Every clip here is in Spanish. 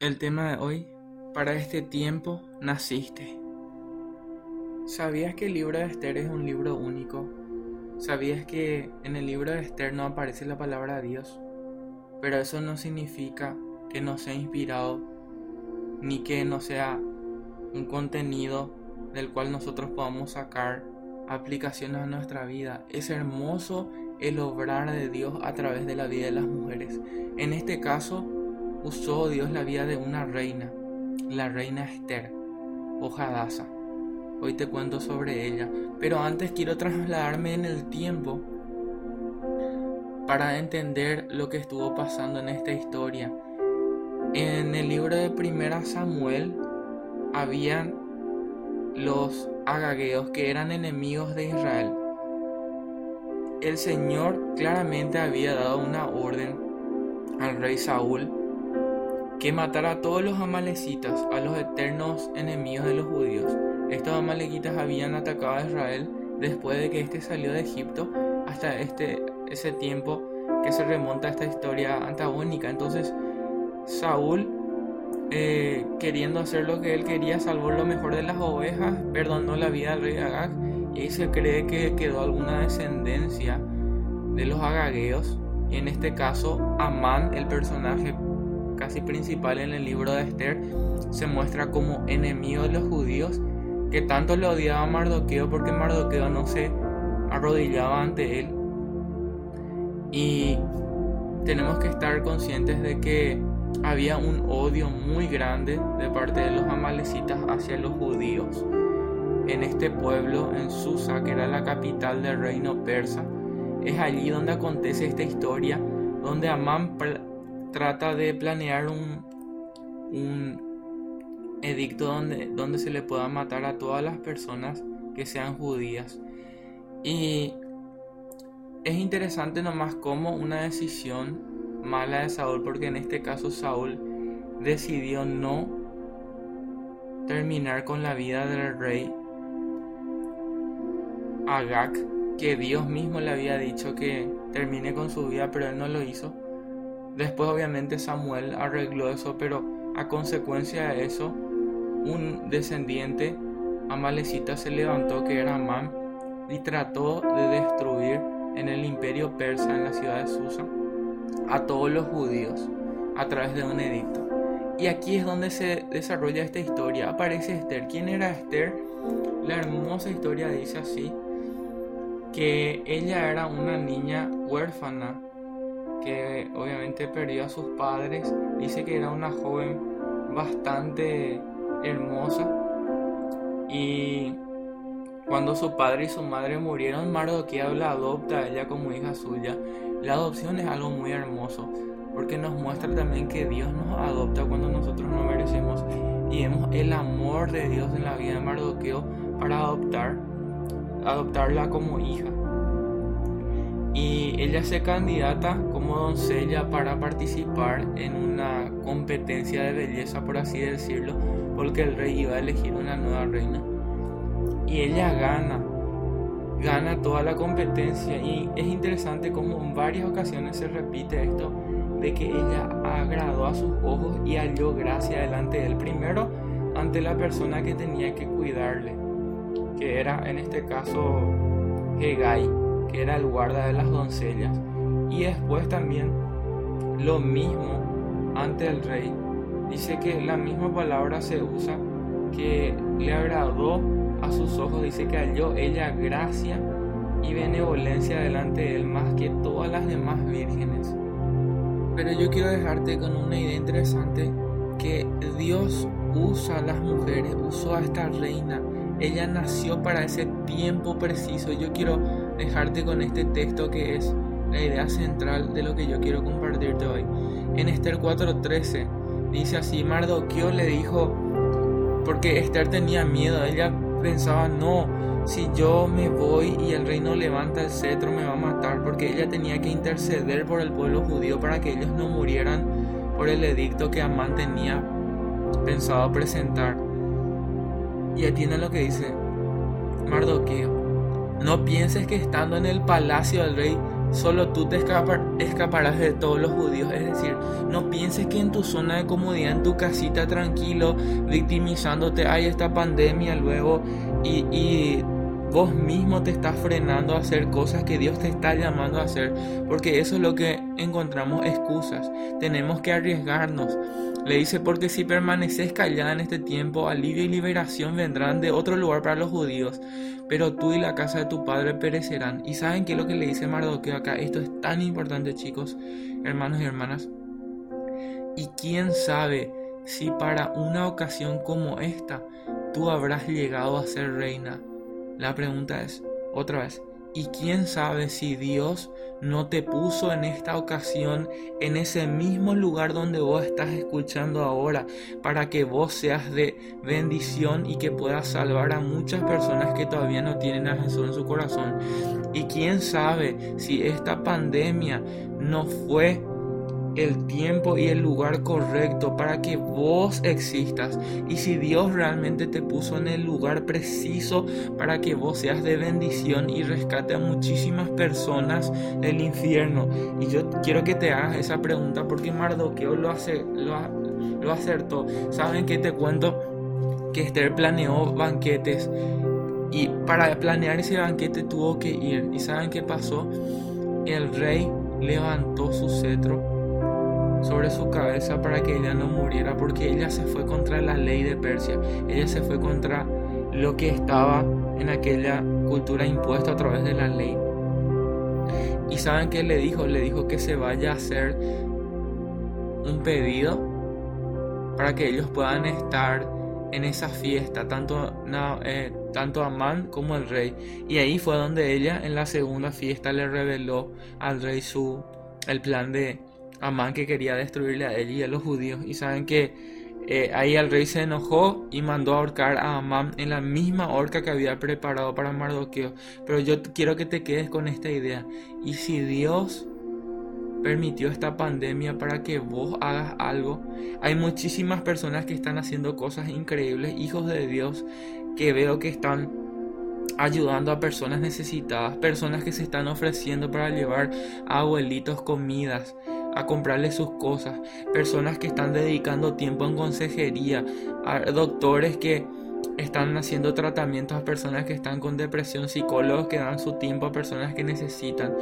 El tema de hoy, para este tiempo naciste. ¿Sabías que el libro de Esther es un libro único? ¿Sabías que en el libro de Esther no aparece la palabra Dios? Pero eso no significa que no sea inspirado, ni que no sea un contenido del cual nosotros podamos sacar aplicaciones a nuestra vida. Es hermoso el obrar de Dios a través de la vida de las mujeres. En este caso, usó Dios la vida de una reina, la reina Esther Hadassah. Hoy te cuento sobre ella, pero antes quiero trasladarme en el tiempo para entender lo que estuvo pasando en esta historia. En el libro de Primera Samuel habían los agagueos que eran enemigos de Israel. El Señor claramente había dado una orden al rey Saúl que matara a todos los amalecitas, a los eternos enemigos de los judíos. Estos amalecitas habían atacado a Israel después de que éste salió de Egipto hasta este, ese tiempo que se remonta a esta historia antagónica. Entonces, Saúl, eh, queriendo hacer lo que él quería, salvó lo mejor de las ovejas, perdonó la vida al rey Agag y se cree que quedó alguna descendencia de los agagueos. Y en este caso, Amán, el personaje casi principal en el libro de Esther, se muestra como enemigo de los judíos que tanto le odiaba a Mardoqueo porque Mardoqueo no se arrodillaba ante él. Y tenemos que estar conscientes de que había un odio muy grande de parte de los amalecitas hacia los judíos. En este pueblo, en Susa, que era la capital del reino persa, es allí donde acontece esta historia, donde Amán trata de planear un, un edicto donde, donde se le pueda matar a todas las personas que sean judías. Y es interesante nomás como una decisión mala de Saúl, porque en este caso Saúl decidió no terminar con la vida del rey Agag, que Dios mismo le había dicho que termine con su vida, pero él no lo hizo. Después obviamente Samuel arregló eso, pero a consecuencia de eso, un descendiente amalecita se levantó que era Amán y trató de destruir en el imperio persa en la ciudad de Susa a todos los judíos a través de un edicto. Y aquí es donde se desarrolla esta historia. Aparece Esther. ¿Quién era Esther? La hermosa historia dice así, que ella era una niña huérfana que obviamente perdió a sus padres. Dice que era una joven bastante hermosa. Y cuando su padre y su madre murieron, Mardoqueo la adopta a ella como hija suya. La adopción es algo muy hermoso porque nos muestra también que Dios nos adopta cuando nosotros no merecemos y vemos el amor de Dios en la vida de Mardoqueo para adoptar adoptarla como hija y ella se candidata como doncella para participar en una competencia de belleza, por así decirlo, porque el rey iba a elegir una nueva reina. Y ella gana, gana toda la competencia y es interesante como en varias ocasiones se repite esto de que ella agradó a sus ojos y halló gracia delante de él primero ante la persona que tenía que cuidarle, que era en este caso Hegai era el guarda de las doncellas. Y después también lo mismo ante el rey. Dice que la misma palabra se usa que le agradó a sus ojos. Dice que halló ella gracia y benevolencia delante de él más que todas las demás vírgenes. Pero yo quiero dejarte con una idea interesante que Dios usa a las mujeres, usó a esta reina. Ella nació para ese tiempo preciso. Yo quiero dejarte con este texto que es la idea central de lo que yo quiero compartirte hoy. En Esther 4:13 dice así, Mardoqueo le dijo, porque Esther tenía miedo, ella pensaba, no, si yo me voy y el reino levanta el cetro me va a matar, porque ella tenía que interceder por el pueblo judío para que ellos no murieran por el edicto que Amán tenía pensado presentar. Y atiende lo que dice Mardoqueo. No pienses que estando en el palacio del rey solo tú te escaparás de todos los judíos. Es decir, no pienses que en tu zona de comodidad, en tu casita tranquilo, victimizándote, hay esta pandemia luego y, y vos mismo te estás frenando a hacer cosas que Dios te está llamando a hacer, porque eso es lo que encontramos excusas. Tenemos que arriesgarnos. Le dice, porque si permaneces callada en este tiempo, alivio y liberación vendrán de otro lugar para los judíos, pero tú y la casa de tu padre perecerán. ¿Y saben qué es lo que le dice Mardoqueo acá? Esto es tan importante, chicos, hermanos y hermanas. Y quién sabe si para una ocasión como esta tú habrás llegado a ser reina. La pregunta es, otra vez, ¿y quién sabe si Dios no te puso en esta ocasión en ese mismo lugar donde vos estás escuchando ahora para que vos seas de bendición y que puedas salvar a muchas personas que todavía no tienen a Jesús en su corazón? ¿Y quién sabe si esta pandemia no fue el tiempo y el lugar correcto para que vos existas. Y si Dios realmente te puso en el lugar preciso para que vos seas de bendición y rescate a muchísimas personas del infierno. Y yo quiero que te hagas esa pregunta porque Mardoqueo lo, hace, lo, lo acertó. ¿Saben qué te cuento? Que Esther planeó banquetes y para planear ese banquete tuvo que ir. ¿Y saben qué pasó? El rey levantó su cetro sobre su cabeza para que ella no muriera, porque ella se fue contra la ley de Persia, ella se fue contra lo que estaba en aquella cultura impuesta a través de la ley. ¿Y saben qué le dijo? Le dijo que se vaya a hacer un pedido para que ellos puedan estar en esa fiesta, tanto, eh, tanto Amán como el rey. Y ahí fue donde ella en la segunda fiesta le reveló al rey su el plan de, Amán que quería destruirle a él y a los judíos. Y saben que eh, ahí el rey se enojó y mandó a ahorcar a Amán en la misma horca que había preparado para Mardoqueo. Pero yo quiero que te quedes con esta idea. Y si Dios permitió esta pandemia para que vos hagas algo, hay muchísimas personas que están haciendo cosas increíbles, hijos de Dios, que veo que están ayudando a personas necesitadas, personas que se están ofreciendo para llevar a abuelitos comidas a comprarle sus cosas, personas que están dedicando tiempo en consejería, doctores que están haciendo tratamientos a personas que están con depresión, psicólogos que dan su tiempo a personas que necesitan,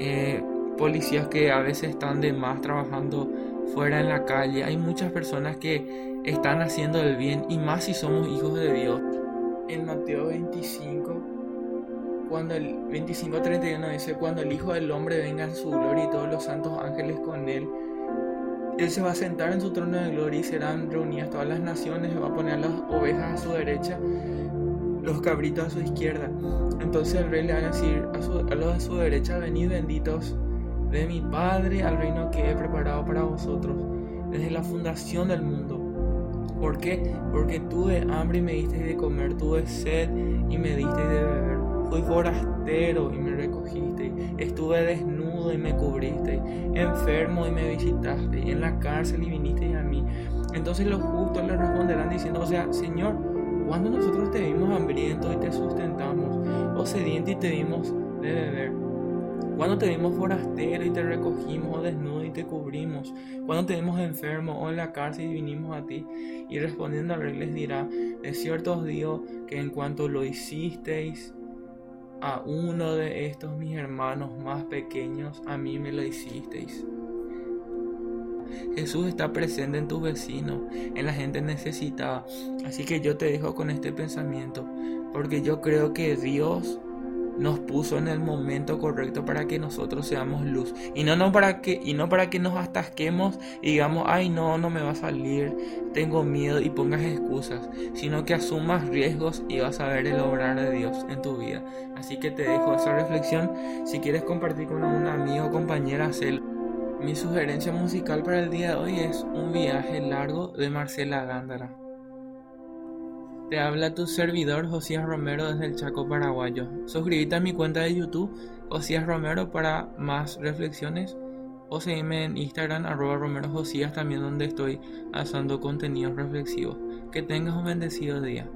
eh, policías que a veces están de más trabajando fuera en la calle. Hay muchas personas que están haciendo el bien y más si somos hijos de Dios. En Mateo 25 cuando el 25-31 dice, cuando el Hijo del Hombre venga en su gloria y todos los santos ángeles con él, él se va a sentar en su trono de gloria y serán reunidas todas las naciones, va a poner las ovejas a su derecha, los cabritos a su izquierda. Entonces el rey le va a decir a, a los de su derecha, venid benditos de mi Padre al reino que he preparado para vosotros desde la fundación del mundo. ¿Por qué? Porque tuve hambre y me diste de comer, tuve sed y me diste de beber Fui forastero y me recogiste. Estuve desnudo y me cubriste. Enfermo y me visitaste. En la cárcel y viniste a mí. Entonces los justos le responderán diciendo, o sea, Señor, cuando nosotros te vimos hambriento y te sustentamos, o sediento y te vimos de beber, cuando te vimos forastero y te recogimos, o desnudo y te cubrimos, cuando te vimos enfermo o en la cárcel y vinimos a ti, y respondiendo al rey les dirá, de cierto os digo que en cuanto lo hicisteis a uno de estos mis hermanos más pequeños, a mí me lo hicisteis. Jesús está presente en tus vecinos, en la gente necesitada. Así que yo te dejo con este pensamiento, porque yo creo que Dios nos puso en el momento correcto para que nosotros seamos luz. Y no, no para que y no para que nos atasquemos y digamos ay no no me va a salir tengo miedo y pongas excusas sino que asumas riesgos y vas a ver el obrar de Dios en tu vida. Así que te dejo esa reflexión. Si quieres compartir con un amigo o compañera hazlo mi sugerencia musical para el día de hoy es un viaje largo de Marcela Gándara te habla tu servidor Josías Romero desde el Chaco Paraguayo. Suscríbete a mi cuenta de YouTube Josías Romero para más reflexiones o seguime en Instagram arroba Romero Josías también donde estoy haciendo contenidos reflexivos. Que tengas un bendecido día.